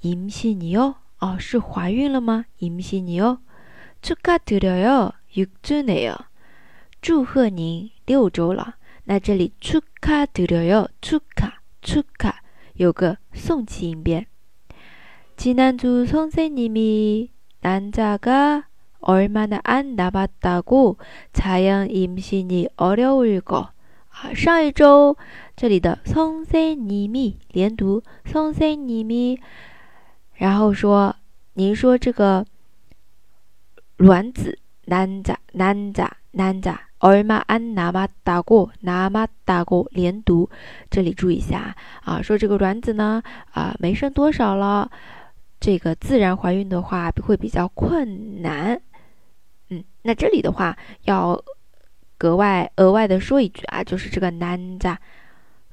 임신이 요？ 哦，是怀孕了吗？임신이 요？ 축하드려 요， 6주네 요。 祝贺您六周了。那这里축하드려 요， 축하 축하有个送气音变。지난주선생님이난자가얼마나안남았다고자연임신이어려울 거。 啊，上一周这里的선생님이连读선생님 이。 然后说，您说这个卵子难咋难咋难咋，얼마안남았다 고， 남았다 고， 连读。这里注意一下啊，说这个卵子呢啊没剩多少了，这个自然怀孕的话会比较困难。嗯，那这里的话要格外额外的说一句啊，就是这个难咋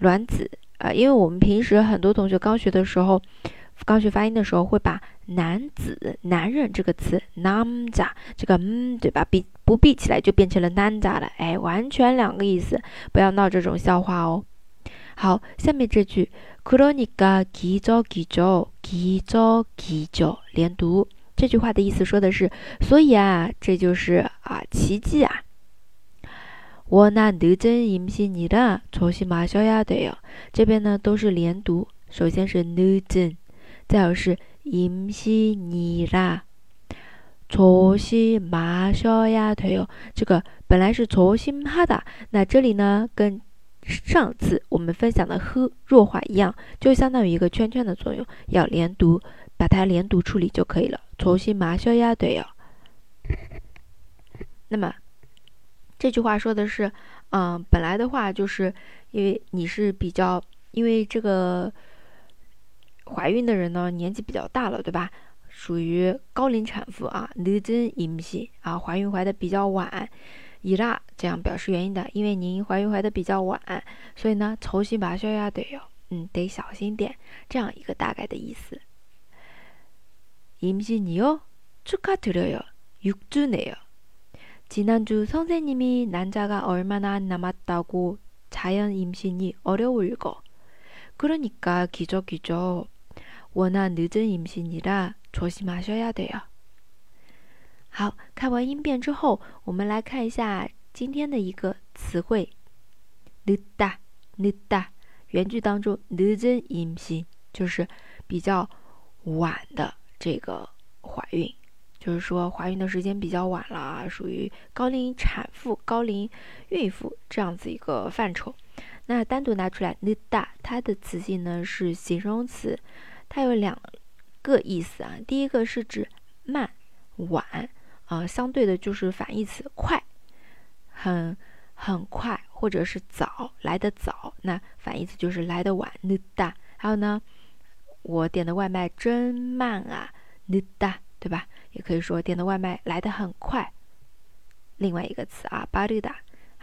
卵子啊，因为我们平时很多同学刚学的时候。 刚学发音的时候，会把“男子”“男人”这个词 “namza” 这个嗯，对吧？闭不闭起来就变成了 “nanda” 了，哎，完全两个意思，不要闹这种笑话哦。好，下面这句 k r o n i k a 기저기저기저기저连读。这句话的意思说的是，所以啊，这就是啊奇迹啊。워낙늦은임신이라조심하셔야돼 요。 这边呢都是连读，首先是늦은 再有是임신이라조심하셔야돼 요。 这个本来是조심하 다， 那这里呢跟上次我们分享的呵弱化一样，就相当于一个圈圈的作用，要连读，把它连读处理就可以了。조심하셔야돼 요。 那么这句话说的是，嗯，本来的话就是因为你是比较，因为这个。 怀孕的人呢，年纪比较大了，对吧？属于高龄产妇啊，늦은임신啊，怀孕怀的比较晚，이라这样表示原因的，因为您怀孕怀的比较晚，所以呢，초심하셔야돼 요， 嗯，得小心点，这样一个大概的意思。임신이요축하드려 요， 6주네 요。 지난주선생님이난자가얼마나남았다고자연임신이어려울 거， 그러니까기저기저 我那늦은임신이라조심하셔야돼요好，看完音变之后，我们来看一下今天的一个词汇。늦 다， 늦 다， 原句当中늦은임신就是比较晚的这个怀孕，就是说怀孕的时间比较晚了，属于高龄产妇、高龄孕妇这样子一个范畴。那单独拿出来늦 다， 它的词性呢是形容词。 它有两个意思啊，第一个是指慢、晚，啊，相对的就是反义词快，很很快，或者是早来的早，那反义词就是来的晚。늦 다， 还有呢，我点的外卖真慢啊，늦 다， 对吧？也可以说点的外卖来的很快。另外一个词啊，빠르 다。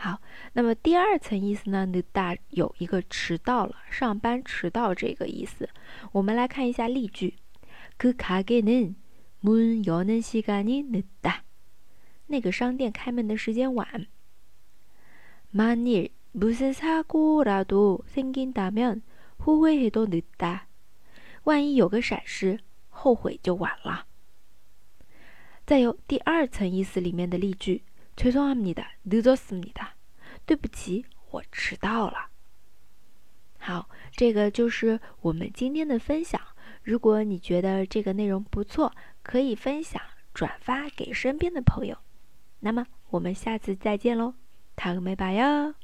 好，那么第二层意思呢？늦다有一个迟到了，上班迟到这个意思。我们来看一下例句：그가게는문여는시간이늦 다。 那个商店开门的时间晚。만일무슨사고라도생긴다면후회해도늦 다。 万一有个闪失，后悔就晚了。再有第二层意思里面的例句。죄송합니 다， 늦었습니 다。 对不起，我迟到了。好，这个就是我们今天的分享。如果你觉得这个内容不错，可以分享转发给身边的朋友。那么我们下次再见喽，塔个美巴哟。